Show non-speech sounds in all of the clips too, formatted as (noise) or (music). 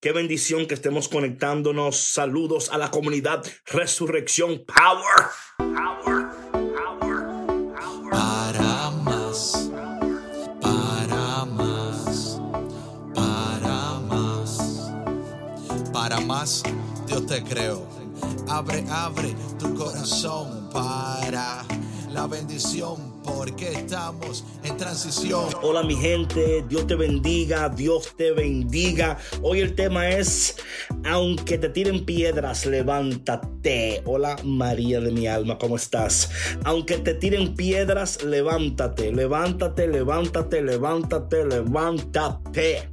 Qué bendición que estemos conectándonos. Saludos a la comunidad Resurrección Power. Power. Power. Para más, para más, para más, para más, Dios te creo. Abre, abre tu corazón para la bendición, porque estamos en transición. Hola mi gente, Dios te bendiga, Dios te bendiga. Hoy el tema es, aunque te tiren piedras, levántate. Hola María de mi alma, ¿cómo estás? Aunque te tiren piedras, levántate, levántate, levántate, levántate, levántate.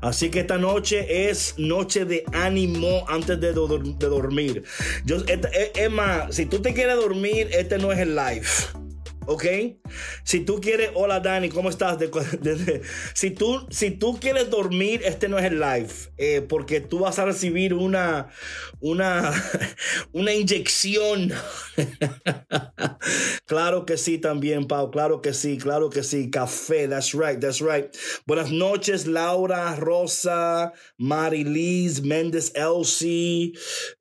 Así que esta noche es noche de ánimo antes de, de dormir. Yo, Emma, si tú te quieres dormir, este no es el live. ¿Ok? Si tú quieres, hola Dani, ¿cómo estás? (laughs) De- si, tú, si tú quieres dormir, este no es el live, eh, porque tú vas a recibir una, una, (laughs) una inyección. (laughs) claro que sí también, Pau, claro que sí, claro que sí. Café, that's right, that's right. Buenas noches, Laura, Rosa, Marilis, Méndez, Elsie.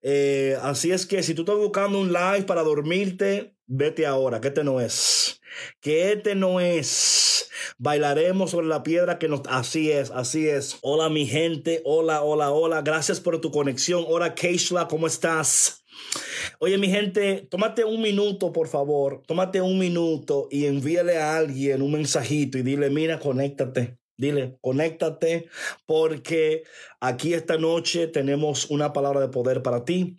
Eh, así es que si tú estás buscando un live para dormirte, vete ahora, que este no es. Que este no es. Bailaremos sobre la piedra que nos... Así es, así es. Hola mi gente, hola, hola, hola. Gracias por tu conexión. Hola Keishla, ¿cómo estás? Oye, mi gente, tómate un minuto, por favor. Tómate un minuto y envíale a alguien un mensajito y dile, mira, conéctate. Dile, conéctate porque aquí esta noche tenemos una palabra de poder para ti,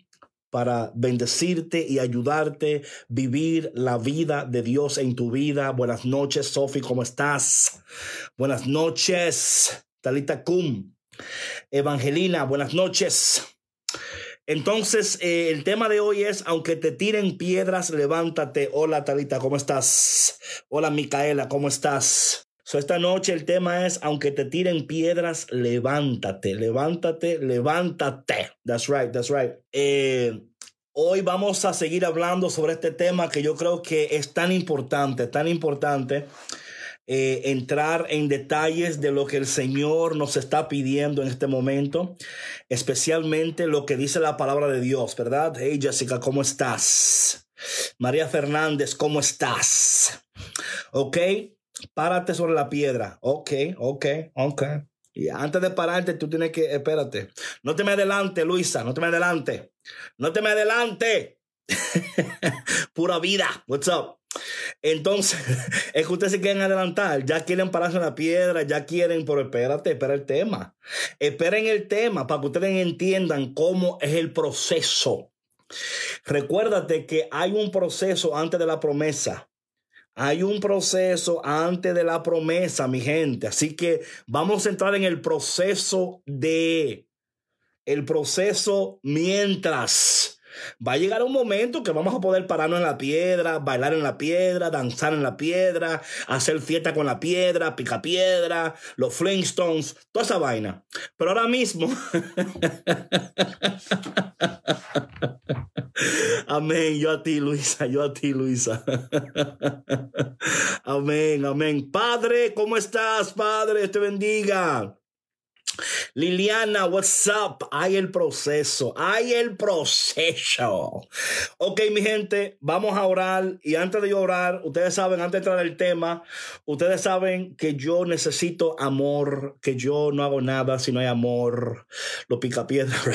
para bendecirte y ayudarte a vivir la vida de Dios en tu vida. Buenas noches, Sofi, ¿cómo estás? Buenas noches, Talita Kum. Evangelina, buenas noches. Entonces, eh, el tema de hoy es, aunque te tiren piedras, levántate. Hola, Talita, ¿cómo estás? Hola, Micaela, ¿cómo estás? So, esta noche el tema es, aunque te tiren piedras, levántate, levántate, levántate. That's right, that's right. Eh, hoy vamos a seguir hablando sobre este tema que yo creo que es tan importante, tan importante. eh, entrar en detalles de lo que el Señor nos está pidiendo en este momento, especialmente lo que dice la palabra de Dios, ¿verdad? Hey Jessica, ¿cómo estás? María Fernández, ¿cómo estás? Ok, párate sobre la piedra. Ok, ok, ok. Y antes de pararte, tú tienes que, espérate, no te me adelante, Luisa, no te me adelante, no te me adelante. (laughs) Pura vida, what's up? Entonces, (laughs) es que ustedes se quieren adelantar, ya quieren pararse en la piedra, ya quieren, pero espérate, espera el tema. Esperen el tema para que ustedes entiendan cómo es el proceso. Recuérdate que hay un proceso antes de la promesa. Hay un proceso antes de la promesa, mi gente. Así que vamos a entrar en el proceso de, el proceso mientras. Va a llegar un momento que vamos a poder pararnos en la piedra, bailar en la piedra, danzar en la piedra, hacer fiesta con la piedra, pica piedra, los Flintstones, toda esa vaina. Pero ahora mismo, (laughs) amén, yo a ti, Luisa, yo a ti, Luisa. (laughs) amén, amén. Padre, ¿cómo estás, Padre? Te bendiga. Liliana, what's up? Hay el proceso, hay el proceso. Ok, mi gente, vamos a orar. Y antes de orar, ustedes saben, antes de entrar al tema, ustedes saben que yo necesito amor, que yo no hago nada si no hay amor. Lo pica piedra, (laughs)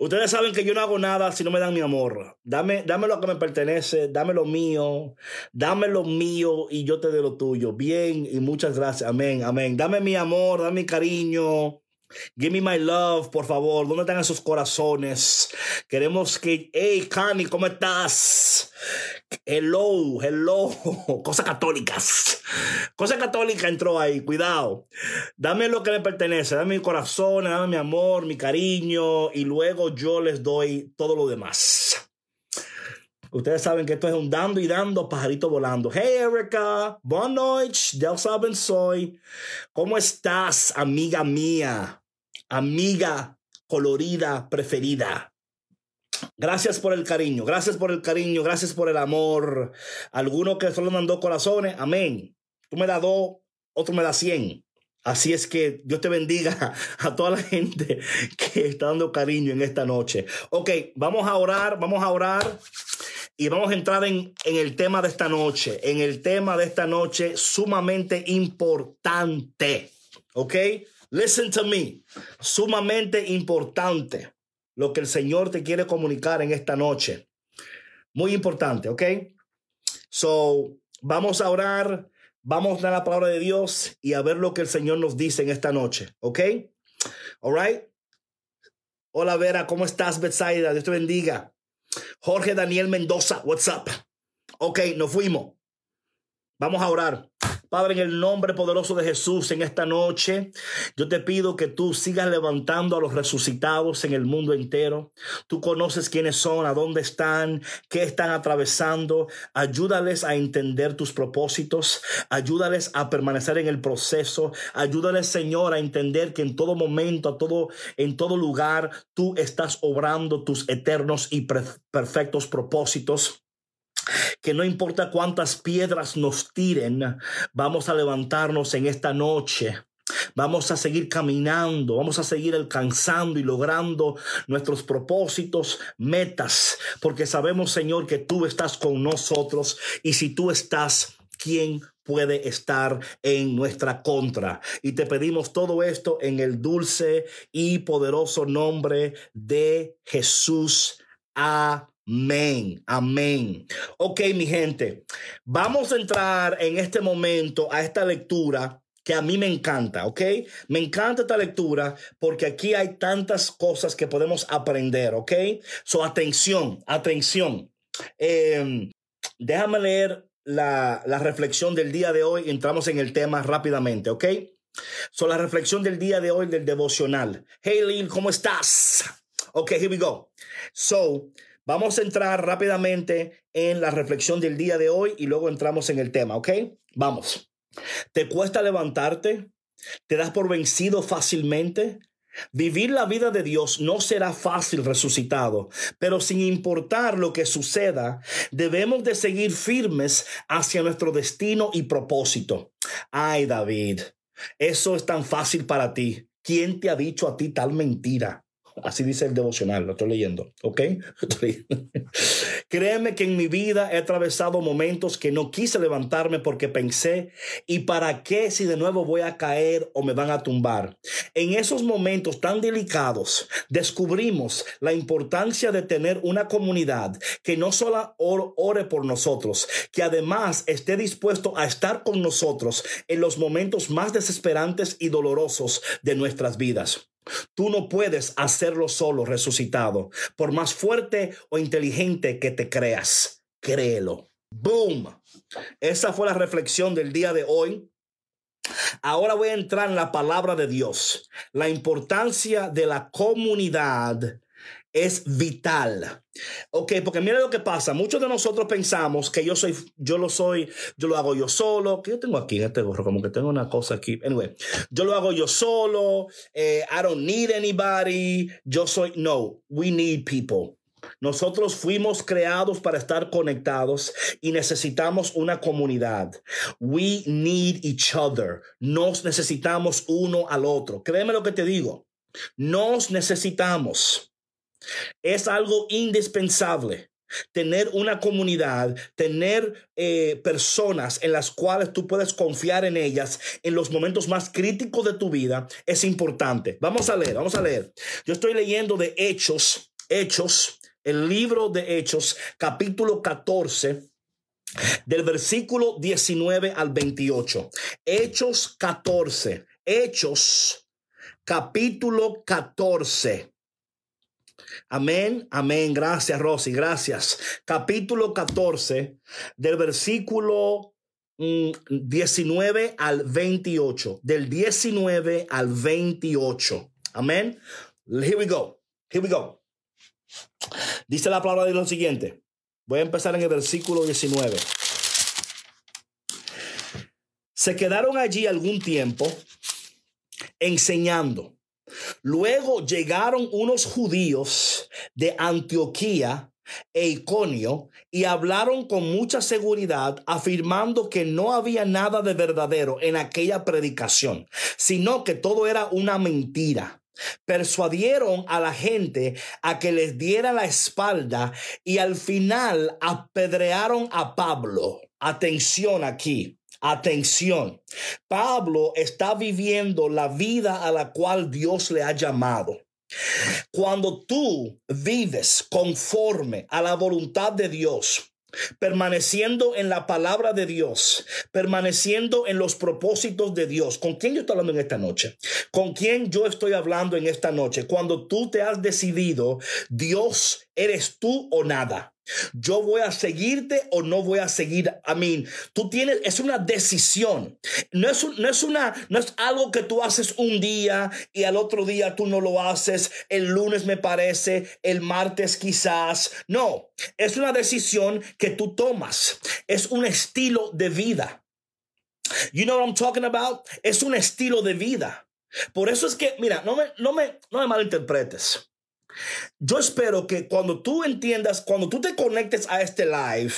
Ustedes saben que yo no hago nada si no me dan mi amor. Dame, dame lo que me pertenece, dame lo mío, dame lo mío y yo te doy lo tuyo. Bien y muchas gracias. Amén, amén. Dame mi amor, dame mi cariño. Give me my love, por favor. ¿Dónde están esos corazones? Queremos que. Hey, Connie, ¿cómo estás? Hello, hello. (laughs) Cosas católicas. Cosa católica entró ahí, cuidado. Dame lo que me pertenece, dame mi corazón, dame mi amor, mi cariño, y luego yo les doy todo lo demás. Ustedes saben que esto es un dando y dando, pajarito volando. Hey Erika, buenas noches, del saben soy. ¿Cómo estás, amiga mía? Amiga colorida preferida. Gracias por el cariño, gracias por el cariño, gracias por el amor. Alguno que solo mandó corazones, amén. Tú me das dos, otro me da cien. Así es que Dios te bendiga (laughs) a toda la gente que está dando cariño en esta noche. Ok, vamos a orar, vamos a orar y vamos a entrar en, en, el tema de esta noche, en el tema de esta noche sumamente importante. Ok, listen to me, sumamente importante lo que el Señor te quiere comunicar en esta noche. Muy importante, ok. So, vamos a orar Vamos a la palabra de Dios y a ver lo que el Señor nos dice en esta noche, ¿ok? All right. Hola Vera, ¿cómo estás, Betsaida? Dios te bendiga. Jorge Daniel Mendoza, what's up? Ok, nos fuimos. Vamos a orar. Padre, en el nombre poderoso de Jesús, en esta noche, yo te pido que tú sigas levantando a los resucitados en el mundo entero. Tú conoces quiénes son, a dónde están, qué están atravesando. Ayúdales a entender tus propósitos. Ayúdales a permanecer en el proceso. Ayúdales, Señor, a entender que en todo momento, a todo, en todo lugar, tú estás obrando tus eternos y perfectos propósitos que no importa cuántas piedras nos tiren, vamos a levantarnos en esta noche. Vamos a seguir caminando, vamos a seguir alcanzando y logrando nuestros propósitos, metas, porque sabemos, Señor, que tú estás con nosotros y si tú estás, ¿quién puede estar en nuestra contra? Y te pedimos todo esto en el dulce y poderoso nombre de Jesús. Amén. Amén, amén. Ok, mi gente, vamos a entrar en este momento a esta lectura que a mí me encanta, ¿ok? Me encanta esta lectura porque aquí hay tantas cosas que podemos aprender, ¿ok? So, atención, atención. Em, déjame leer la, la, reflexión del día de hoy. Entramos en el tema rápidamente, ¿ok? So, la reflexión del día de hoy del devocional. Hey, Lynn, ¿cómo estás? Ok, here we go. So, Vamos a entrar rápidamente en la reflexión del día de hoy y luego entramos en el tema, ¿ok? Vamos. ¿Te cuesta levantarte? ¿Te das por vencido fácilmente? Vivir la vida de Dios no será fácil resucitado, pero sin importar lo que suceda, debemos de seguir firmes hacia nuestro destino y propósito. Ay, David, eso es tan fácil para ti. ¿Quién te ha dicho a ti tal mentira? Así dice el devocional, lo estoy leyendo, ¿ok? (laughs) Créeme que en mi vida he atravesado momentos que no quise levantarme porque pensé, ¿y para qué si de nuevo voy a caer o me van a tumbar? En esos momentos tan delicados descubrimos la importancia de tener una comunidad que no solo ore por nosotros, que además esté dispuesto a estar con nosotros en los momentos más desesperantes y dolorosos de nuestras vidas. Tú no puedes hacerlo solo resucitado, por más fuerte o inteligente que te creas. Créelo. Boom. Esa fue la reflexión del día de hoy. Ahora voy a entrar en la palabra de Dios. La importancia de la comunidad es vital. Ok, porque mira lo que pasa. Muchos de nosotros pensamos que yo soy, yo lo soy, yo lo hago yo solo. Que yo tengo aquí en este gorro, como que tengo una cosa aquí. Anyway, yo lo hago yo solo. Eh, I don't need anybody. Yo soy, no, we need people. Nosotros fuimos creados para estar conectados y necesitamos una comunidad. We need each other. Nos necesitamos uno al otro. Créeme lo que te digo. Nos necesitamos. Es algo indispensable tener una comunidad, tener eh, personas en las cuales tú puedes confiar en ellas en los momentos más críticos de tu vida es importante. Vamos a leer, vamos a leer. Yo estoy leyendo de Hechos, Hechos, el libro de Hechos, capítulo 14. Del versículo 19 al 28. Hechos 14. Hechos capítulo 14 Amén, amén. Gracias, Rosy, gracias. Capítulo 14, del versículo 19 mm, al 28. Del 19 al 28. Amén. Here we go. Here we go. Dice la palabra de lo siguiente. Voy a empezar en el versículo 19. Se quedaron allí algún tiempo enseñando Luego llegaron unos judíos de Antioquía e Iconio y hablaron con mucha seguridad afirmando que no había nada de verdadero en aquella predicación, sino que todo era una mentira. Persuadieron a la gente a que les diera la espalda y al final apedrearon a Pablo. Atención aquí. Atención, Pablo está viviendo la vida a la cual Dios le ha llamado. Cuando tú vives conforme a la voluntad de Dios, permaneciendo en la palabra de Dios, permaneciendo en los propósitos de Dios. ¿Con quién yo estoy hablando en esta noche? ¿Con quién yo estoy hablando en esta noche? Cuando tú te has decidido, Dios, eres tú o nada. Yo voy a seguirte o no voy a seguir. A mí, tú tienes, es una decisión. No es, no es una, no es algo que tú haces un día y al otro día tú no lo haces. El lunes me parece, el martes quizás. No, es una decisión que tú tomas. Es un estilo de vida. You know what I'm talking about? Es un estilo de vida. Por eso es que, mira, no me, no me, no me malinterpretes. Yo espero que cuando tú entiendas, cuando tú te conectes a este live,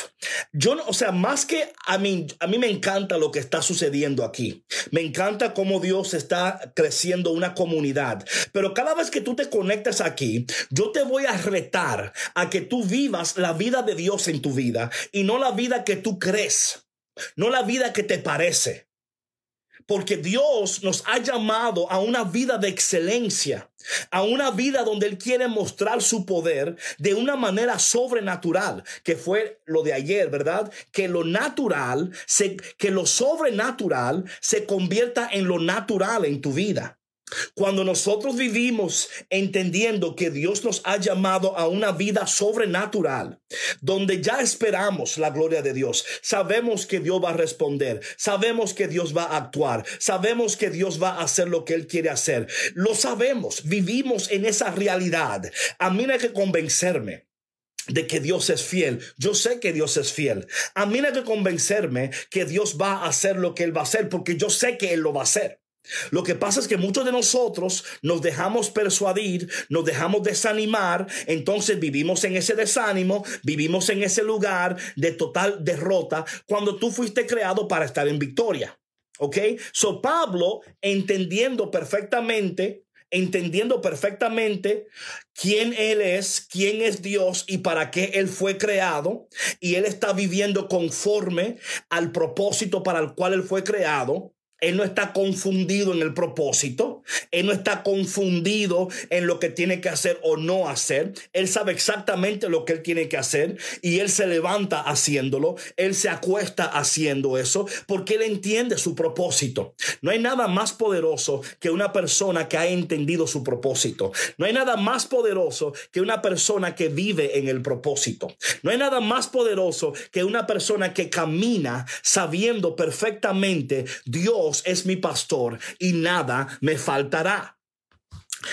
yo no, o sea, más que a mí, a mí me encanta lo que está sucediendo aquí. Me encanta cómo Dios está creciendo una comunidad. Pero cada vez que tú te conectas aquí, yo te voy a retar a que tú vivas la vida de Dios en tu vida y no la vida que tú crees, no la vida que te parece. Porque Dios nos ha llamado a una vida de excelencia, a una vida donde Él quiere mostrar su poder de una manera sobrenatural, que fue lo de ayer, ¿verdad? Que lo natural, se, que lo sobrenatural se convierta en lo natural en tu vida. Cuando nosotros vivimos entendiendo que Dios nos ha llamado a una vida sobrenatural, donde ya esperamos la gloria de Dios, sabemos que Dios va a responder, sabemos que Dios va a actuar, sabemos que Dios va a hacer lo que Él quiere hacer, lo sabemos, vivimos en esa realidad. A mí no hay que convencerme de que Dios es fiel. Yo sé que Dios es fiel. A mí no hay que convencerme que Dios va a hacer lo que Él va a hacer, porque yo sé que Él lo va a hacer. Lo que pasa es que muchos de nosotros nos dejamos persuadir, nos dejamos desanimar, entonces vivimos en ese desánimo, vivimos en ese lugar de total derrota cuando tú fuiste creado para estar en victoria. ¿Ok? So Pablo, entendiendo perfectamente, entendiendo perfectamente quién Él es, quién es Dios y para qué Él fue creado, y Él está viviendo conforme al propósito para el cual Él fue creado, él no está confundido en el propósito. Él no está confundido en lo que tiene que hacer o no hacer. Él sabe exactamente lo que él tiene que hacer y él se levanta haciéndolo. Él se acuesta haciendo eso porque él entiende su propósito. No hay nada más poderoso que una persona que ha entendido su propósito. No hay nada más poderoso que una persona que vive en el propósito. No hay nada más poderoso que una persona que camina sabiendo perfectamente Dios es mi pastor y nada me faltará.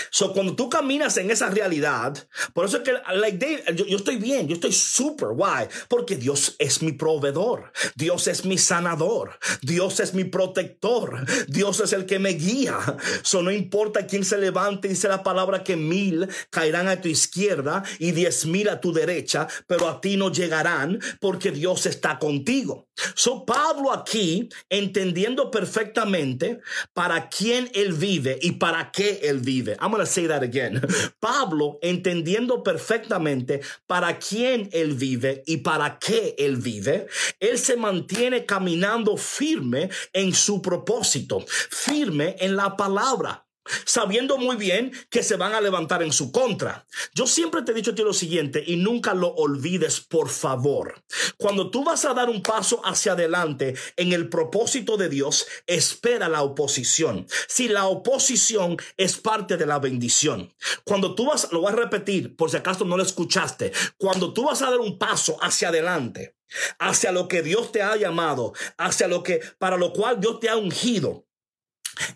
So, cuando tú caminas en esa realidad, por eso es que, like yo, yo, estoy bien, yo estoy super, why? Porque Dios es mi proveedor, Dios es mi sanador, Dios es mi protector, Dios es el que me guía. So, no importa quién se levante, dice la palabra que mil caerán a tu izquierda y diez mil a tu derecha, pero a ti no llegarán porque Dios está contigo. So, Pablo aquí, entendiendo perfectamente para quién él vive y para qué él vive. I'm going to say that again. (laughs) Pablo, entendiendo perfectamente para quién él vive y para qué él vive, él se mantiene caminando firme en su propósito, firme en la palabra sabiendo muy bien que se van a levantar en su contra. Yo siempre te he dicho a ti lo siguiente y nunca lo olvides, por favor. Cuando tú vas a dar un paso hacia adelante en el propósito de Dios, espera la oposición. Si la oposición es parte de la bendición. Cuando tú vas, lo voy a repetir por si acaso no lo escuchaste, cuando tú vas a dar un paso hacia adelante, hacia lo que Dios te ha llamado, hacia lo que para lo cual Dios te ha ungido,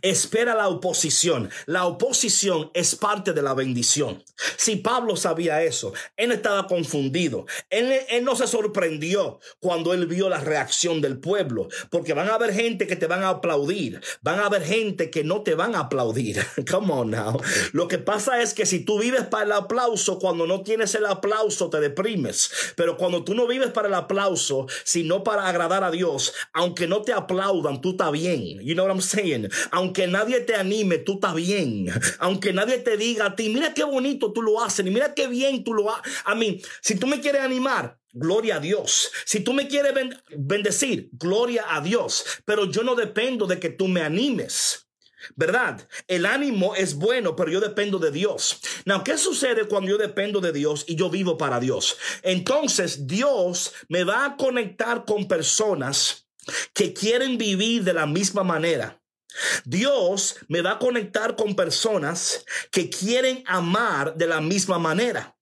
espera la oposición. La oposición es parte de la bendición. Si Pablo sabía eso, él estaba confundido. Él, él, no se sorprendió cuando él vio la reacción del pueblo, porque van a haber gente que te van a aplaudir, van a haber gente que no te van a aplaudir. (laughs) Come on now. Lo que pasa es que si tú vives para el aplauso, cuando no tienes el aplauso te deprimes. Pero cuando tú no vives para el aplauso, sino para agradar a Dios, aunque no te aplaudan, tú estás bien. You know what I'm saying? Aunque nadie te anime, tú estás bien. Aunque nadie te diga a ti, mira qué bonito tú lo haces, mira qué bien tú lo haces. A mí, si tú me quieres animar, Gloria a Dios. Si tú me quieres bendecir, gloria a Dios. Pero yo no dependo de que tú me animes. ¿Verdad? El ánimo es bueno, pero yo dependo de Dios. Now, ¿qué sucede cuando yo dependo de Dios y yo vivo para Dios? Entonces, Dios me va a conectar con personas que quieren vivir de la misma manera. Dios me va a conectar con personas que quieren amar de la misma manera.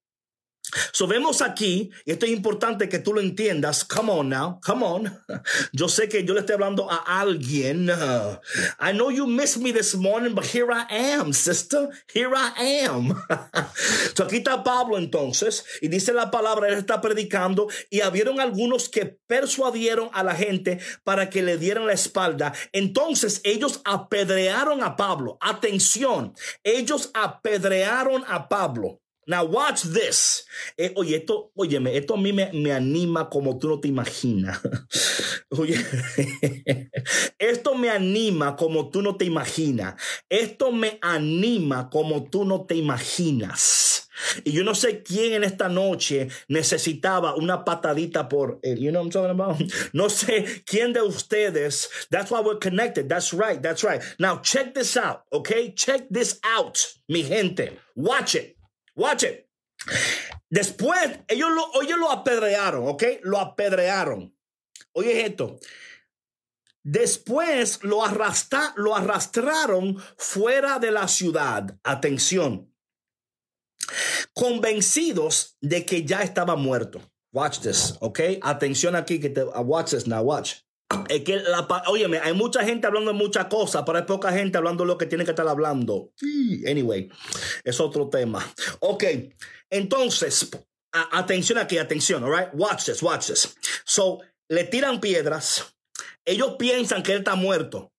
So vemos aquí, y esto es importante que tú lo entiendas. Come on now, come on. (laughs) Yo sé que yo le estoy hablando a alguien. I know you missed me this morning, but here I am, sister. Here I am. (laughs) so aquí está Pablo entonces, y dice la palabra, él está predicando, y habieron algunos que persuadieron a la gente para que le dieran la espalda. Entonces ellos apedrearon a Pablo. Atención, ellos apedrearon a Pablo. Now watch this. Eh, oye, esto, óyeme, esto a mí me, me anima como tú no te imaginas. (laughs) oye, (laughs) esto me anima como tú no te imaginas. Esto me anima como tú no te imaginas. Y yo no sé quién en esta noche necesitaba una patadita por él. You know what I'm talking about? (laughs) No sé quién de ustedes. That's why we're connected. That's right. That's right. Now check this out. Okay. Check this out, mi gente. Watch it. Watch it. Después, ellos lo, ellos lo apedrearon, ¿ok? Lo apedrearon. Oye esto. Después lo, arrastra, lo arrastraron fuera de la ciudad. Atención. Convencidos de que ya estaba muerto. Watch this, ¿ok? Atención aquí que te... Watch this now, watch. Es que, la, óyeme, hay mucha gente hablando de muchas cosas, pero hay poca gente hablando de lo que tiene que estar hablando. Anyway, es otro tema. Ok, entonces, atención aquí, atención, all right? Watch this, watch this. So, le tiran piedras. Ellos piensan que él está muerto.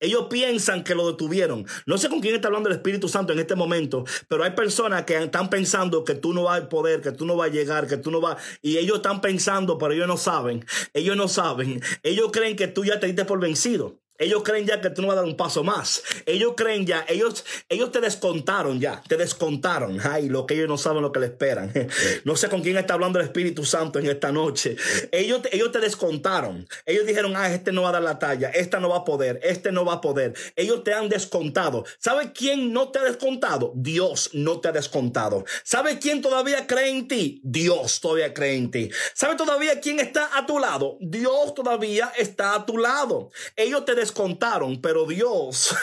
Ellos piensan que lo detuvieron. No sé con quién está hablando el Espíritu Santo en este momento, pero hay personas que están pensando que tú no vas a poder, que tú no vas a llegar, que tú no vas. Y ellos están pensando, pero ellos no saben. Ellos no saben. Ellos creen que tú ya te diste por vencido. Ellos creen ya que tú no vas a dar un paso más. Ellos creen ya, ellos, ellos te descontaron ya, te descontaron. Ay, lo que ellos no saben lo que le esperan. (laughs) No sé con quién está hablando el Espíritu Santo en esta noche. Ellos, ellos te descontaron. Ellos dijeron, ah, este no va a dar la talla, esta no va a poder, este no va a poder. Ellos te han descontado. ¿Sabe quién no te ha descontado? Dios no te ha descontado. ¿Sabe quién todavía cree en ti? Dios todavía cree en ti. ¿Sabe todavía quién está a tu lado? Dios todavía está a tu lado. Ellos te descontaron contaron, pero Dios,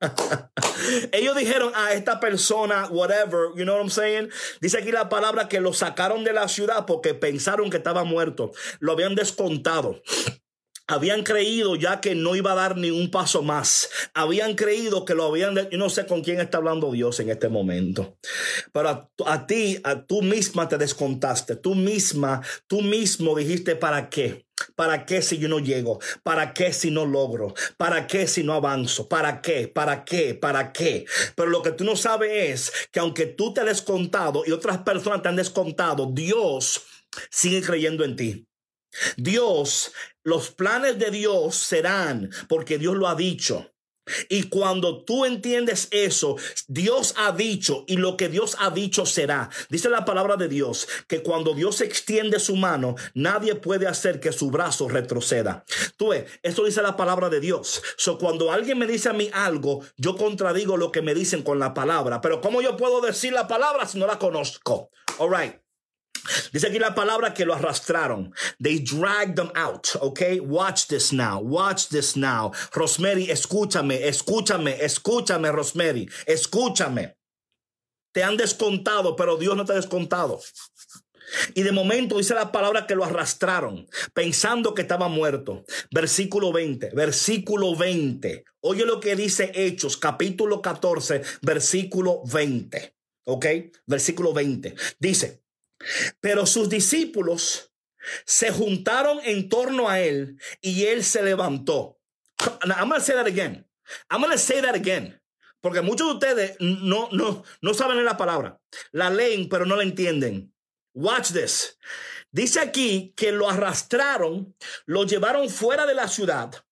(laughs) ellos dijeron a esta persona, whatever, you know what I'm saying? Dice aquí la palabra que lo sacaron de la ciudad porque pensaron que estaba muerto, lo habían descontado. Habían creído ya que no iba a dar ni un paso más. Habían creído que lo habían... Yo no sé con quién está hablando Dios en este momento. Pero a, a ti, a tú misma te descontaste. Tú misma, tú mismo dijiste para qué. ¿Para qué si yo no llego? ¿Para qué si no logro? ¿Para qué si no avanzo? ¿Para qué? ¿Para qué? ¿Para qué? Pero lo que tú no sabes es que aunque tú te has descontado y otras personas te han descontado, Dios sigue creyendo en ti. Dios, los planes de Dios serán porque Dios lo ha dicho. Y cuando tú entiendes eso, Dios ha dicho y lo que Dios ha dicho será. Dice la palabra de Dios que cuando Dios extiende su mano, nadie puede hacer que su brazo retroceda. Tú ves, eso dice la palabra de Dios. So cuando alguien me dice a mí algo, yo contradigo lo que me dicen con la palabra. Pero ¿cómo yo puedo decir la palabra si no la conozco? All right. Dice aquí la palabra que lo arrastraron. They dragged them out. Okay, watch this now. Watch this now. Rosemary, escúchame, escúchame, escúchame, Rosemary, escúchame. Te han descontado, pero Dios no te ha descontado. Y de momento dice la palabra que lo arrastraron, pensando que estaba muerto. Versículo 20, versículo 20. Oye lo que dice Hechos, capítulo 14, versículo 20. ¿Ok? Versículo 20. Dice, pero sus discípulos se juntaron en torno a él y él se levantó. I'm going to say that again. I'm going to say that again. Porque muchos de ustedes no, no, no saben la palabra. La leen, pero no la entienden. Watch this. Dice aquí que lo arrastraron, lo llevaron fuera de la ciudad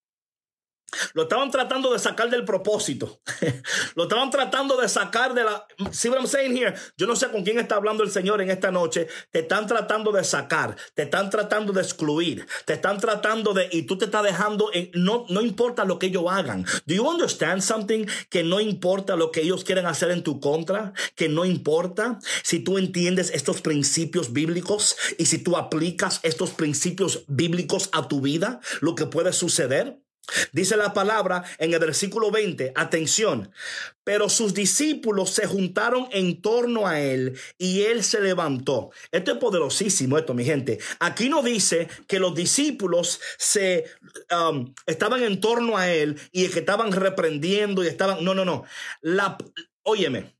lo estaban tratando de sacar del propósito. (laughs) Lo estaban tratando de sacar de la. See what I'm saying here? Yo no sé con quién está hablando el Señor en esta noche. Te están tratando de sacar, te están tratando de excluir, te están tratando de. Y tú te estás dejando. En, no, no importa lo que ellos hagan. Do you understand something? Que no importa lo que ellos quieren hacer en tu contra. Que no importa si tú entiendes estos principios bíblicos y si tú aplicas estos principios bíblicos a tu vida, lo que puede suceder. Dice la palabra en el versículo 20, atención, pero sus discípulos se juntaron en torno a él y él se levantó. Esto es poderosísimo, esto, mi gente. Aquí no dice que los discípulos se um, estaban en torno a él y que estaban reprendiendo y estaban, no, no, no. La, óyeme,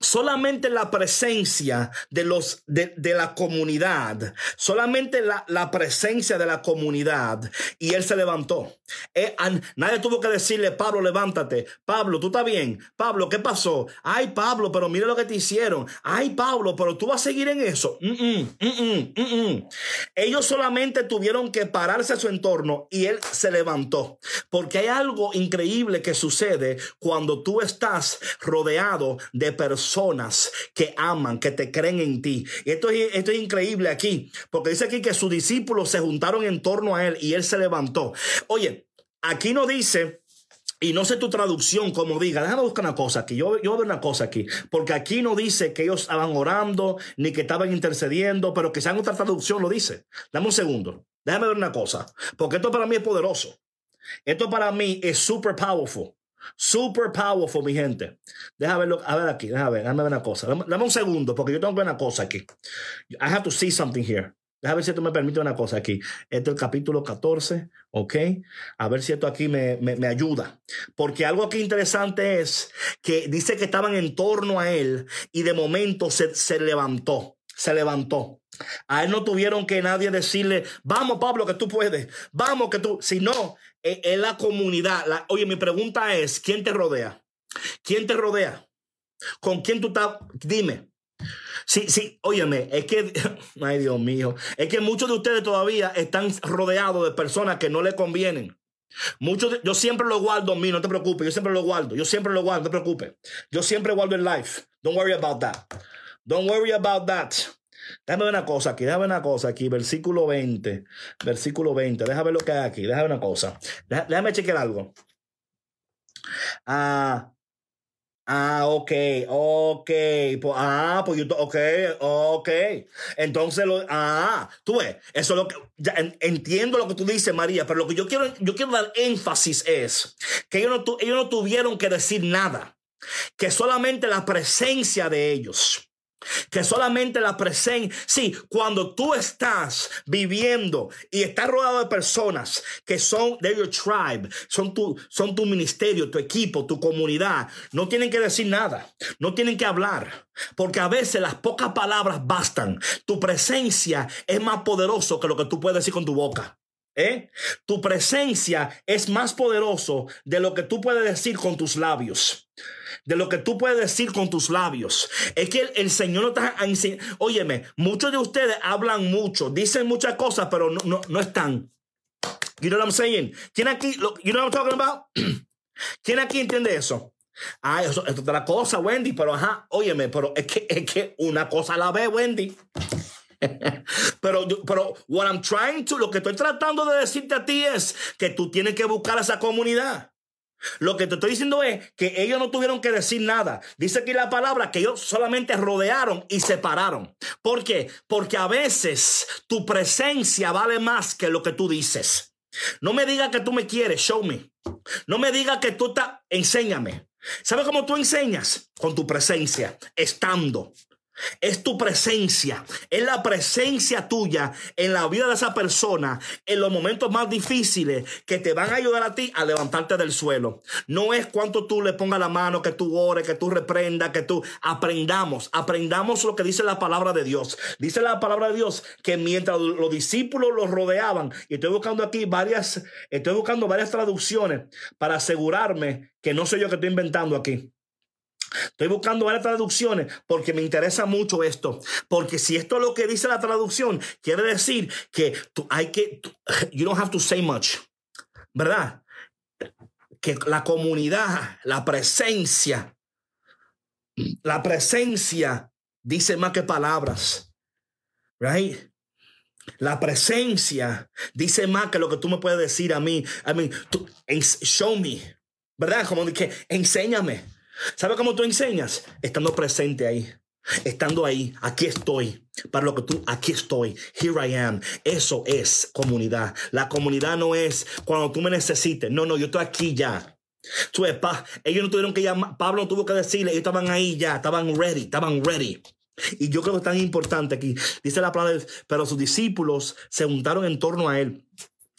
solamente la presencia de los de, la comunidad, solamente la, la, presencia de la comunidad, y él se levantó. Eh, nadie tuvo que decirle, Pablo, levántate. Pablo, tú estás bien. Pablo, ¿qué pasó? Ay, Pablo, pero mira lo que te hicieron. Ay, Pablo, pero tú vas a seguir en eso. Ellos solamente tuvieron que pararse a su entorno y él se levantó. Porque hay algo increíble que sucede cuando tú estás rodeado de personas personas que aman, que te creen en ti. Esto es, esto es increíble aquí, porque dice aquí que sus discípulos se juntaron en torno a él y él se levantó. Oye, aquí no dice y no sé tu traducción como diga, déjame buscar una cosa aquí, yo, yo veo una cosa aquí, porque aquí no dice que ellos estaban orando, ni que estaban intercediendo, pero que en otra traducción lo dice. Dame un segundo, déjame ver una cosa, porque esto para mí es poderoso. Esto para mí es super powerful. Super powerful, mi gente. Deja verlo, a ver aquí, déjame ver, déjame ver una cosa. Dame, un segundo, porque yo tengo una cosa aquí. I have to see something here. Déjame ver si esto me permite una cosa aquí. Este es el capítulo 14, ¿ok? A ver si esto aquí me, me, ayuda. Porque algo aquí interesante es que dice que estaban en torno a él y de momento se, se levantó, se levantó. A él no tuvieron que nadie decirle, vamos Pablo, que tú puedes, vamos que tú, sino es, la comunidad. La, oye, mi pregunta es, ¿quién te rodea? ¿Quién te rodea? ¿Con quién tú estás? Dime. Sí, sí, óyeme, es que, (laughs) ay Dios mío, es que muchos de ustedes todavía están rodeados de personas que no le convienen. Muchos yo siempre lo guardo mí, no te preocupes, yo siempre lo guardo, yo siempre lo guardo, no te preocupes. Yo siempre guardo en life. Don't worry about that. Don't worry about that. Déjame ver una cosa aquí, déjame ver una cosa aquí, versículo 20, versículo 20, déjame ver lo que hay aquí, déjame ver una cosa, déjame chequear algo. Ah, Ah, ok, ok, pues, ah, pues yo, ok, ok. Entonces, lo, ah, tú ves, eso es lo que, entiendo lo que tú dices, María, pero lo que yo quiero, yo quiero dar énfasis es que ellos no tuvieron que decir nada, que solamente la presencia de ellos que solamente la presencia, sí, cuando tú estás viviendo y estás rodeado de personas que son de your tribe, son tu, son tu ministerio, tu equipo, tu comunidad, no tienen que decir nada, no tienen que hablar, porque a veces las pocas palabras bastan. Tu presencia es más poderoso que lo que tú puedes decir con tu boca. ¿Eh? Tu presencia es más poderoso de lo que tú puedes decir con tus labios de lo que tú puedes decir con tus labios. Es que el, Señor no está enseñando. Óyeme, muchos de ustedes hablan mucho, dicen muchas cosas, pero no, no, no están. You know what I'm saying? ¿Quién aquí, you know what I'm talking about? (clears throat) ¿Quién aquí entiende eso? Ah, eso, es otra cosa, Wendy, pero ajá, óyeme, pero es que, es que una cosa la ve, Wendy. Pero, pero, what I'm trying to, lo que estoy tratando de decirte a ti es que tú tienes que buscar esa comunidad. Lo que te estoy diciendo es que ellos no tuvieron que decir nada. Dice aquí la palabra que ellos solamente rodearon y separaron. ¿Por qué? Porque a veces tu presencia vale más que lo que tú dices. No me digas que tú me quieres, show me. No me digas que tú estás, enséñame. ¿Sabes cómo tú enseñas? Con tu presencia, estando. Es tu presencia, es la presencia tuya en la vida de esa persona en los momentos más difíciles que te van a ayudar a ti a levantarte del suelo. No es cuánto tú le pongas la mano, que tú ores, que tú reprendas, que tú aprendamos, aprendamos lo que dice la palabra de Dios. Dice la palabra de Dios que mientras los discípulos los rodeaban, y estoy buscando aquí varias, estoy buscando varias traducciones para asegurarme que no soy yo que estoy inventando aquí. Estoy buscando varias traducciones porque me interesa mucho esto. Porque si esto es lo que dice la traducción, quiere decir que hay que, you don't have to say much, ¿verdad? Que la comunidad, la presencia, la presencia dice más que palabras, right? La presencia dice más que lo que tú me puedes decir a mí. I mean, show me, ¿verdad? Como que enséñame. ¿Sabe cómo tú enseñas? Estando presente ahí. Estando ahí, aquí estoy. Para lo que tú, aquí estoy. Here I am. Eso es comunidad. La comunidad no es cuando tú me necesites. No, no, yo estoy aquí ya. Tú, ellos no tuvieron que llamar, Pablo no tuvo que decirle, ellos estaban ahí ya, estaban ready, estaban ready. Y yo creo que es tan importante aquí. Dice la palabra, pero sus discípulos se juntaron en torno a él.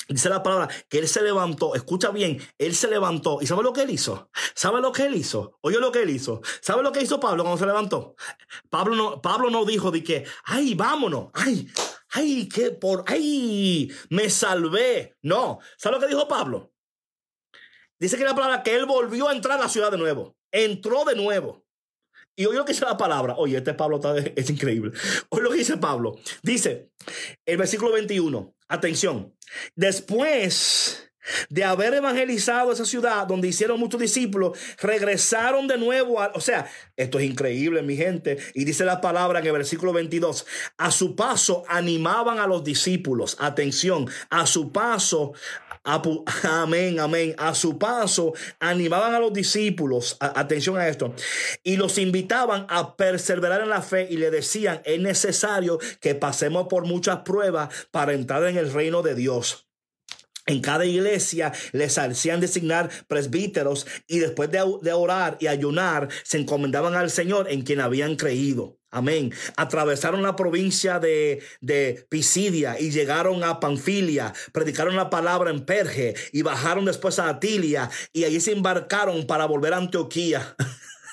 Dice la palabra que él se levantó, escucha bien, él se levantó. ¿Y sabe lo que él hizo? ¿Sabe lo que él hizo? Oye lo que él hizo. ¿Sabe lo que hizo Pablo cuando se levantó? Pablo no, Pablo no dijo de que, ay, vámonos, ay, ay, que por, ay, me salvé. No. ¿Sabe lo que dijo Pablo? Dice que la palabra que él volvió a entrar a la ciudad de nuevo. Entró de nuevo. Y oye lo que dice la palabra. Oye, este Pablo está es increíble. Oye lo que dice Pablo. Dice, el versículo 21. Atención. Después de haber evangelizado esa ciudad donde hicieron muchos discípulos, regresaron de nuevo a, o sea, esto es increíble, mi gente, y dice la palabra en el versículo 22, a su paso animaban a los discípulos, atención, a su paso (laughs) Amén, amén. A su paso, animaban a los discípulos, atención a esto, y los invitaban a perseverar en la fe y le decían, es necesario que pasemos por muchas pruebas para entrar en el reino de Dios. En cada iglesia les hacían designar presbíteros y después de, orar y ayunar se encomendaban al Señor en quien habían creído. Amén. Atravesaron la provincia de, de, Pisidia y llegaron a Panfilia. Predicaron la palabra en Perge y bajaron después a Atilia y allí se embarcaron para volver a Antioquía.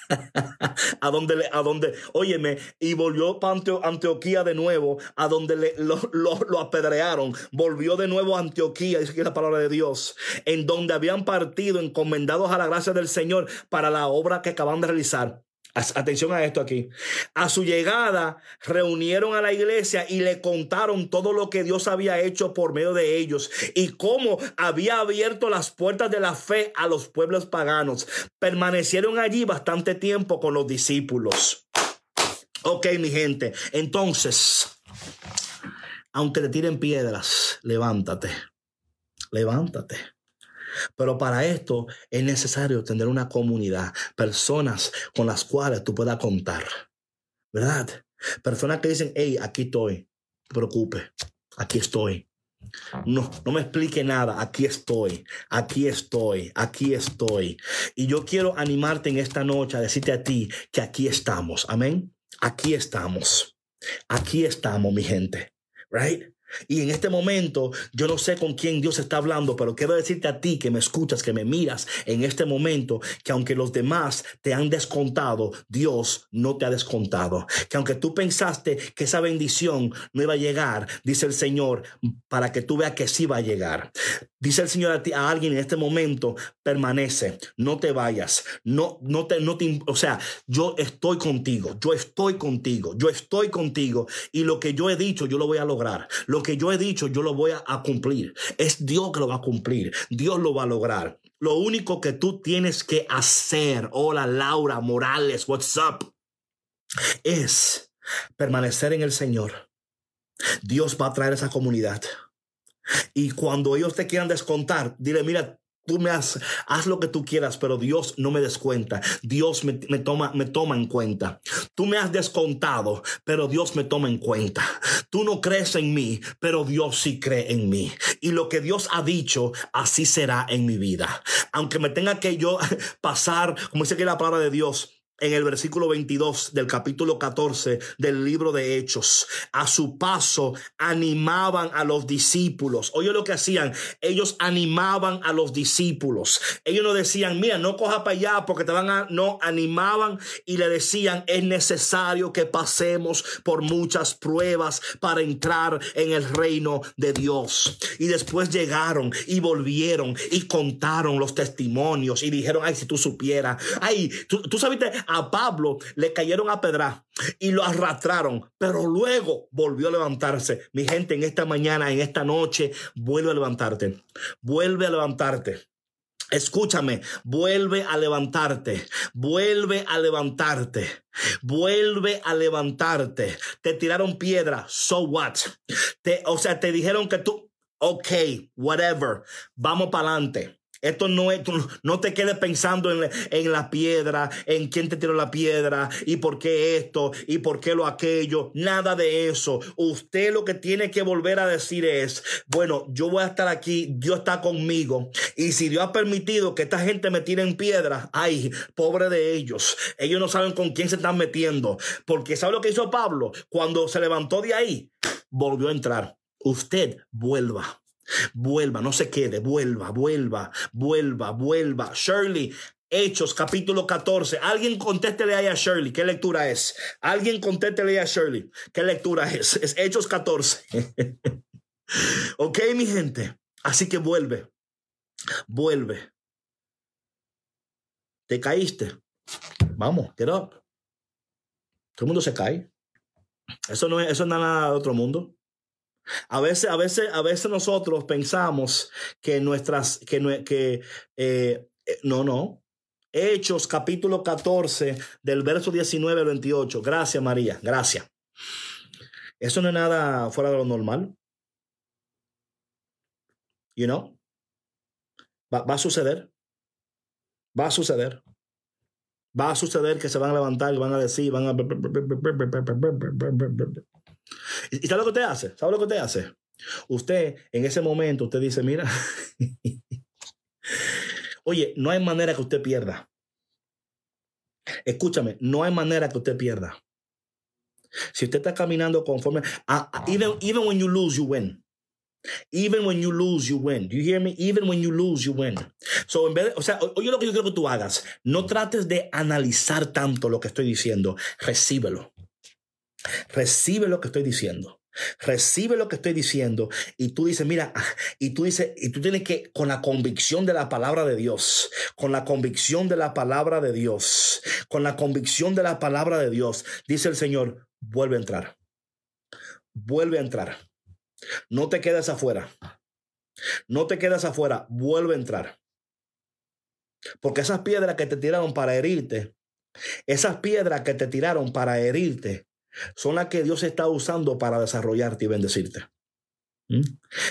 (laughs) a donde, a donde, óyeme, y volvió para Antioquía de nuevo, a donde le, lo, apedrearon, volvió de nuevo a Antioquía, dice que la palabra de Dios, en donde habían partido encomendados a la gracia del Señor para la obra que acaban de realizar. Atención a esto aquí. A su llegada reunieron a la iglesia y le contaron todo lo que Dios había hecho por medio de ellos y cómo había abierto las puertas de la fe a los pueblos paganos. Permanecieron allí bastante tiempo con los discípulos. Ok, mi gente. Entonces, aunque te tiren piedras, levántate. Levántate. Pero para esto es necesario tener una comunidad, personas con las cuales tú puedas contar. ¿Verdad? Personas que dicen, hey, aquí estoy, no te preocupes, aquí estoy. No, no me explique nada, aquí estoy, aquí estoy, aquí estoy. Y yo quiero animarte en esta noche a decirte a ti que aquí estamos, amén. Aquí estamos, aquí estamos, mi gente, right? Y en este momento yo no sé con quién Dios está hablando, pero quiero decirte a ti que me escuchas, que me miras en este momento, que aunque los demás te han descontado, Dios no te ha descontado. Que aunque tú pensaste que esa bendición no iba a llegar, dice el Señor, para que tú veas que sí va a llegar. Dice el Señor a, ti, a alguien en este momento, permanece, no te vayas, no, no te, no te, o sea, yo estoy contigo, yo estoy contigo, yo estoy contigo y lo que yo he dicho, yo lo voy a lograr. Lo que yo he dicho, yo lo voy a, cumplir. Es Dios que lo va a cumplir, Dios lo va a lograr. Lo único que tú tienes que hacer, hola Laura Morales, what's up, es permanecer en el Señor. Dios va a traer esa comunidad. Y cuando ellos te quieran descontar, dile, mira, tú me has, haz lo que tú quieras, pero Dios no me descuenta. Dios me, toma, me toma en cuenta. Tú me has descontado, pero Dios me toma en cuenta. Tú no crees en mí, pero Dios sí cree en mí. Y lo que Dios ha dicho, así será en mi vida. Aunque me tenga que yo (laughs) pasar, como dice aquí la palabra de Dios, en el versículo 22 del capítulo 14 del libro de Hechos. A su paso animaban a los discípulos. Oye lo que hacían. Ellos animaban a los discípulos. Ellos no decían, mira, no coja para allá porque te van a... No, animaban y le decían, es necesario que pasemos por muchas pruebas para entrar en el reino de Dios. Y después llegaron y volvieron y contaron los testimonios y dijeron, ay, si tú supieras, ay, tú, tú sabiste, a Pablo le cayeron a pedra y lo arrastraron, pero luego volvió a levantarse. Mi gente, en esta mañana, en esta noche, vuelve a levantarte. Vuelve a levantarte. Escúchame, vuelve a levantarte, vuelve a levantarte, vuelve a levantarte. Te tiraron piedra, so what? Te, o sea, te dijeron que tú, ok, whatever, vamos para adelante. Esto no es, no te quedes pensando en, en, la piedra, en quién te tiró la piedra y por qué esto y por qué lo aquello. Nada de eso. Usted lo que tiene que volver a decir es, bueno, yo voy a estar aquí, Dios está conmigo. Y si Dios ha permitido que esta gente me tire en piedra, ay, pobre de ellos. Ellos no saben con quién se están metiendo. Porque ¿sabe lo que hizo Pablo? Cuando se levantó de ahí, volvió a entrar. Usted vuelva. Vuelva, no se quede, vuelva, vuelva, vuelva, vuelva. Shirley, Hechos capítulo 14. Alguien contéstele ahí a Shirley, ¿qué lectura es? Alguien contéstele a Shirley, ¿qué lectura es? Es Hechos 14. (laughs) ok, mi gente. Así que vuelve, vuelve. Te caíste. Vamos, get up. Todo el mundo se cae. Eso no es, eso no es nada de otro mundo. A veces, a veces, a veces nosotros pensamos que nuestras, que, eh, eh, no, no. Hechos capítulo 14 del verso 19 al 28. Gracias María, gracias. Eso no es nada fuera de lo normal. You know? Va, va a suceder. Va a suceder. Va a suceder que se van a levantar y van a decir, van a... ¿Y sabe lo que usted hace? ¿Sabe lo que usted hace? Usted, en ese momento, usted dice, mira, (laughs) oye, no hay manera que usted pierda. Escúchame, no hay manera que usted pierda. Si usted está caminando conforme, even, when you lose, you win. Even when you lose, you win. Do you hear me? Even when you lose, you win. So, en vez o sea, oye lo que yo quiero que tú hagas. No trates de analizar tanto lo que estoy diciendo. Recíbelo. Recibe lo que estoy diciendo. Recibe lo que estoy diciendo y tú dices, mira, y tú dices, y tú tienes que, con la convicción de la palabra de Dios, con la convicción de la palabra de Dios, con la convicción de la palabra de Dios, dice el Señor, vuelve a entrar. Vuelve a entrar. No te quedes afuera. No te quedes afuera, vuelve a entrar. Porque esas piedras que te tiraron para herirte, esas piedras que te tiraron para herirte, son las que Dios está usando para desarrollarte y bendecirte. ¿Mm?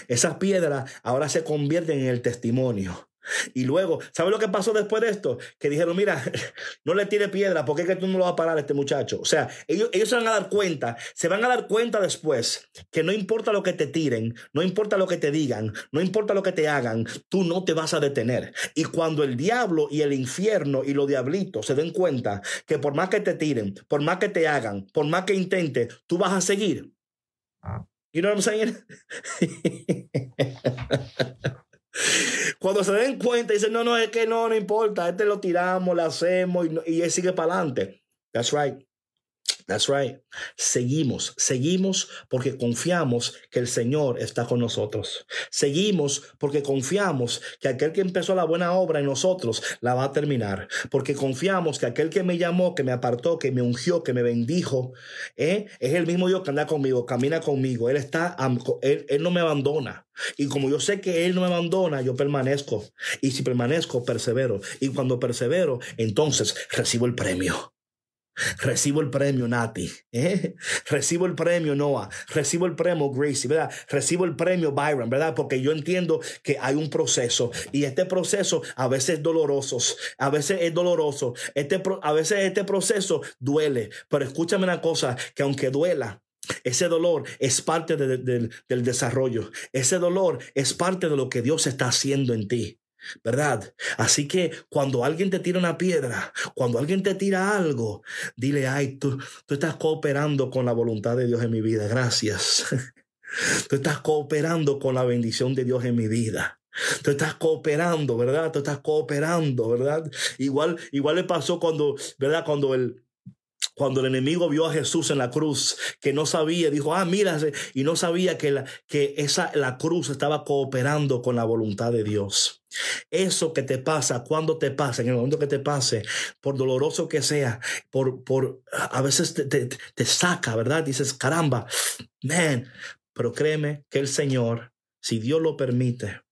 Esas piedras ahora se convierten en el testimonio. Y luego, ¿sabes lo que pasó después de esto? Que dijeron, mira, (laughs) no le tire piedra porque es que tú no lo vas a parar a este muchacho. O sea, ellos, ellos se van a dar cuenta, se van a dar cuenta después que no importa lo que te tiren, no importa lo que te digan, no importa lo que te hagan, tú no te vas a detener. Y cuando el diablo y el infierno y los diablitos se den cuenta que por más que te tiren, por más que te hagan, por más que intente, tú vas a seguir. You know what I'm saying? (laughs) Cuando se den cuenta, dicen, no, no, es que no, no importa, este lo tiramos, lo hacemos y, y él sigue para adelante. That's right. That's right. Seguimos, seguimos porque confiamos que el Señor está con nosotros. Seguimos porque confiamos que aquel que empezó la buena obra en nosotros la va a terminar. Porque confiamos que aquel que me llamó, que me apartó, que me ungió, que me bendijo, ¿eh? es el mismo Dios que anda conmigo, camina conmigo. Él está, él, él no me abandona. Y como yo sé que Él no me abandona, yo permanezco. Y si permanezco, persevero. Y cuando persevero, entonces recibo el premio. Recibo el premio Nati, ¿eh? recibo el premio Noah, recibo el premio Gracie, ¿verdad? Recibo el premio Byron, ¿verdad? Porque yo entiendo que hay un proceso y este proceso a veces es doloroso, a veces es doloroso, este, a veces este proceso duele, pero escúchame una cosa, que aunque duela, ese dolor es parte del desarrollo, ese dolor es parte de lo que Dios está haciendo en ti. ¿Verdad? Así que cuando alguien te tira una piedra, cuando alguien te tira algo, dile, ay, tú, tú estás cooperando con la voluntad de Dios en mi vida, gracias. Tú estás cooperando con la bendición de Dios en mi vida. Tú estás cooperando, ¿verdad? Tú estás cooperando, ¿verdad? Igual, igual le pasó cuando, ¿verdad? Cuando el, cuando el enemigo vio a Jesús en la cruz, que no sabía, dijo, ah, mira, y no sabía que, la, que esa, la cruz estaba cooperando con la voluntad de Dios. Eso que te pasa, cuando te pasa, en el momento que te pase, por doloroso que sea, por, por a veces te, te, te saca, ¿verdad? Dices, caramba, man, pero créeme que el Señor, si Dios lo permite,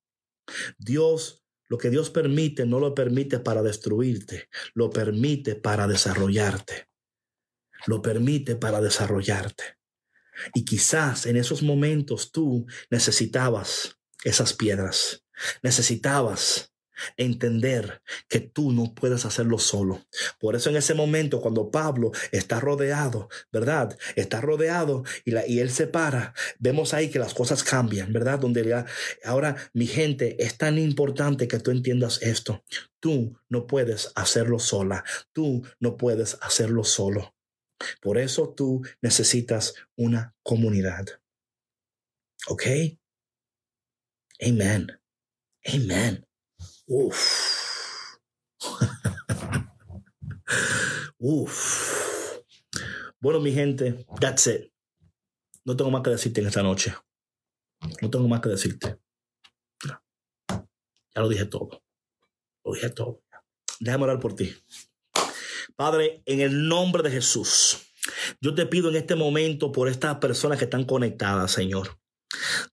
Dios lo que Dios permite no lo permite para destruirte, lo permite para desarrollarte lo permite para desarrollarte. Y quizás en esos momentos tú necesitabas esas piedras, necesitabas entender que tú no puedes hacerlo solo. Por eso en ese momento cuando Pablo está rodeado, ¿verdad? Está rodeado y, la, y él se para, vemos ahí que las cosas cambian, ¿verdad? Donde ahora mi gente, es tan importante que tú entiendas esto. Tú no puedes hacerlo sola, tú no puedes hacerlo solo. Por eso tú necesitas una comunidad. ¿Ok? Amen. Amen. Uf. (laughs) Uf. Bueno, mi gente, that's it. No tengo más que decirte en esta noche. No tengo más que decirte. Ya lo dije todo. Lo dije todo. Déjame orar por ti. Padre, en el nombre de Jesús, yo te pido en este momento por estas personas que están conectadas, Señor.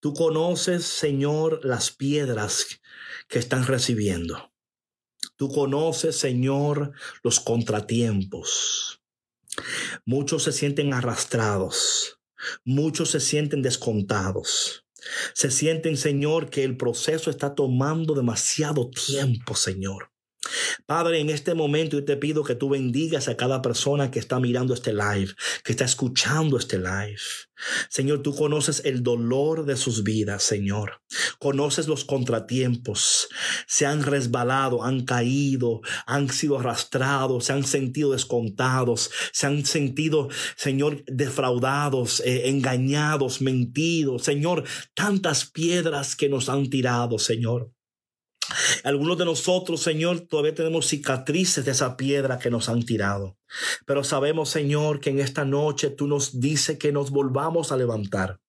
Tú conoces, Señor, las piedras que están recibiendo. Tú conoces, Señor, los contratiempos. Muchos se sienten arrastrados. Muchos se sienten descontados. Se sienten, Señor, que el proceso está tomando demasiado tiempo, Señor. Padre, en este momento yo te pido que tú bendigas a cada persona que está mirando este live, que está escuchando este live. Señor, tú conoces el dolor de sus vidas, Señor. Conoces los contratiempos. Se han resbalado, han caído, han sido arrastrados, se han sentido descontados, se han sentido, Señor, defraudados, eh, engañados, mentidos. Señor, tantas piedras que nos han tirado, Señor. Algunos de nosotros, Señor, todavía tenemos cicatrices de esa piedra que nos han tirado. Pero sabemos, Señor, que en esta noche tú nos dices que nos volvamos a levantar.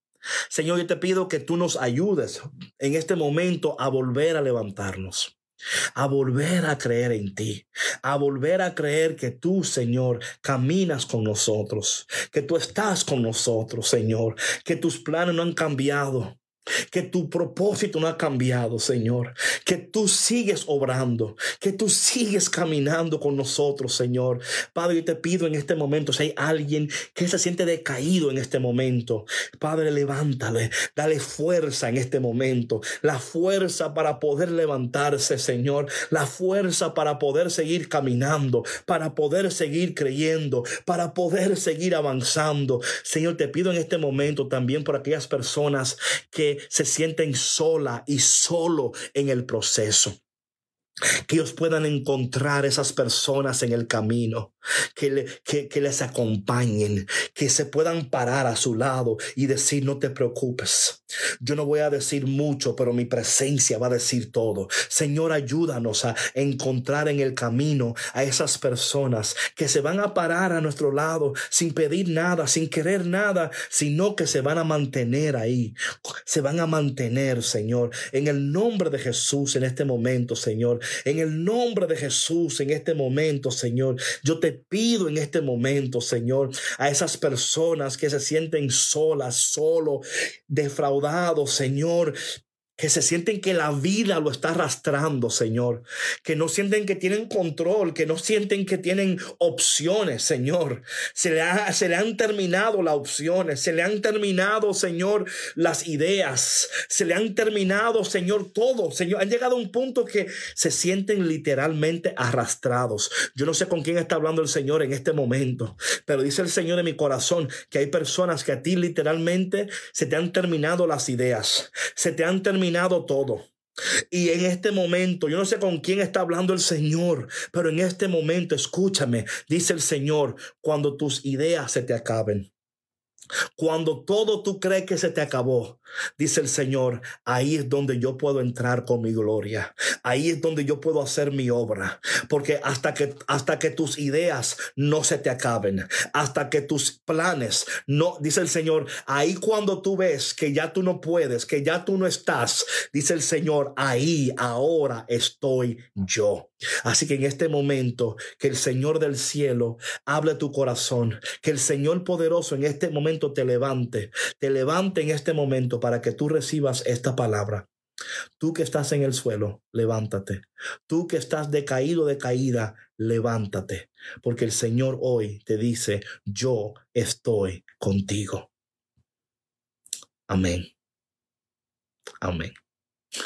Señor, yo te pido que tú nos ayudes en este momento a volver a levantarnos a volver a creer en ti, a volver a creer que tú, Señor, caminas con nosotros, que tú estás con nosotros, Señor, que tus planes no han cambiado, que tu propósito no ha cambiado, Señor. Que tú sigues obrando. Que tú sigues caminando con nosotros, Señor. Padre, yo te pido en este momento, si hay alguien que se siente decaído en este momento, Padre, levántale. Dale fuerza en este momento. La fuerza para poder levantarse, Señor. La fuerza para poder seguir caminando. Para poder seguir creyendo. Para poder seguir avanzando. Señor, te pido en este momento también por aquellas personas que se sienten sola y solo en el proceso. Que ellos puedan encontrar esas personas en el camino, que, que, les acompañen, que se puedan parar a su lado y decir, no te preocupes. Yo no voy a decir mucho, pero mi presencia va a decir todo. Señor, ayúdanos a encontrar en el camino a esas personas que se van a parar a nuestro lado sin pedir nada, sin querer nada, sino que se van a mantener ahí. Se van a mantener, Señor, en el nombre de Jesús en este momento, Señor. En el nombre de Jesús, en este momento, Señor, yo te pido en este momento, Señor, a esas personas que se sienten solas, solo, defraudados, Señor, que se sienten que la vida lo está arrastrando, Señor, que no sienten que tienen control, que no sienten que tienen opciones, Señor. Se le, han terminado las opciones, se le han terminado, Señor, las ideas, se le han terminado, Señor, todo, Señor. Han llegado a un punto que se sienten literalmente arrastrados. Yo no sé con quién está hablando el Señor en este momento, pero dice el Señor en mi corazón que hay personas que a ti literalmente se te han terminado las ideas, se te han terminado todo. Y en este momento, yo no sé con quién está hablando el Señor, pero en este momento, escúchame, dice el Señor, cuando tus ideas se te acaben. Cuando todo tú crees que se te acabó, dice el Señor, ahí es donde yo puedo entrar con mi gloria. Ahí es donde yo puedo hacer mi obra. Porque hasta que, hasta que tus ideas no se te acaben, hasta que tus planes no, dice el Señor, ahí cuando tú ves que ya tú no puedes, que ya tú no estás, dice el Señor, ahí ahora estoy yo. Así que en este momento, que el Señor del cielo hable tu corazón, que el Señor poderoso en este momento te levante, te levante en este momento para que tú recibas esta palabra. Tú que estás en el suelo, levántate. Tú que estás decaído, decaída, levántate. Porque el Señor hoy te dice, yo estoy contigo. Amén. Amén.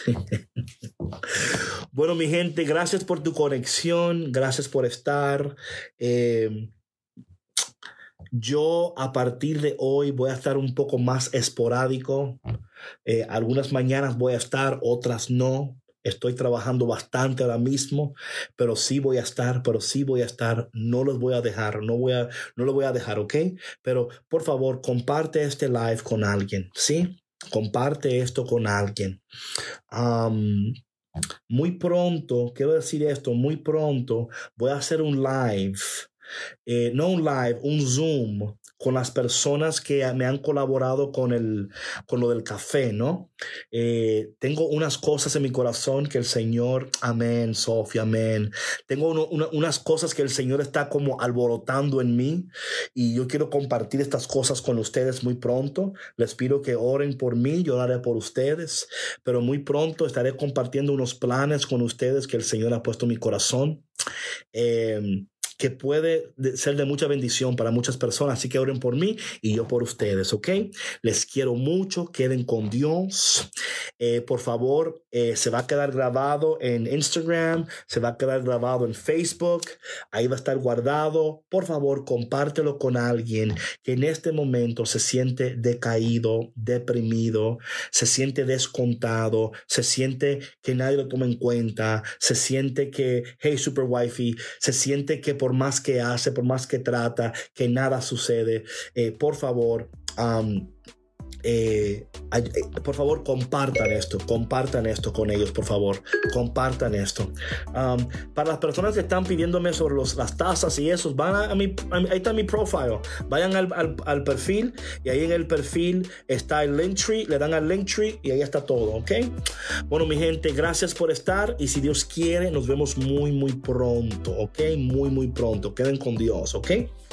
(laughs) bueno, mi gente, gracias por tu conexión, gracias por estar. Eh, yo a partir de hoy voy a estar un poco más esporádico. Eh, algunas mañanas voy a estar, otras no. Estoy trabajando bastante ahora mismo, pero sí voy a estar, pero sí voy a estar. No los voy a dejar, no voy a, no lo voy a dejar, ¿ok? Pero por favor, comparte este live con alguien, ¿sí? Comparte esto con alguien. muy pronto, quiero decir esto, muy pronto voy a hacer un live eh, no un live, un Zoom con las personas que me han colaborado con, el, con lo del café, ¿no? Eh, tengo unas cosas en mi corazón que el Señor, amén, Sofía, amén. Tengo unas cosas que el Señor está como alborotando en mí y yo quiero compartir estas cosas con ustedes muy pronto. Les pido que oren por mí, yo por ustedes, pero muy pronto estaré compartiendo unos planes con ustedes que el Señor ha puesto en mi corazón. Eh, que puede ser de mucha bendición para muchas personas. Así que oren por mí y yo por ustedes, ¿ok? Les quiero mucho, queden con Dios. Eh, por favor, eh, se va a quedar grabado en Instagram, se va a quedar grabado en Facebook, ahí va a estar guardado. Por favor, compártelo con alguien que en este momento se siente decaído, deprimido, se siente descontado, se siente que nadie lo toma en cuenta, se siente que, hey, super wifey, se siente que por por más que hace, por más que trata, que nada sucede. Eh, por favor, eh, por favor, compartan esto, compartan esto con ellos, por favor, compartan esto. para las personas que están pidiéndome sobre los, las tasas y esos, van a, mi, ahí está mi profile, vayan al, al, perfil y ahí en el perfil está el link tree, le dan al link tree y ahí está todo, ¿ok? Bueno, mi gente, gracias por estar y si Dios quiere, nos vemos muy, muy pronto, ¿ok? Muy, muy pronto. Queden con Dios, ¿ok?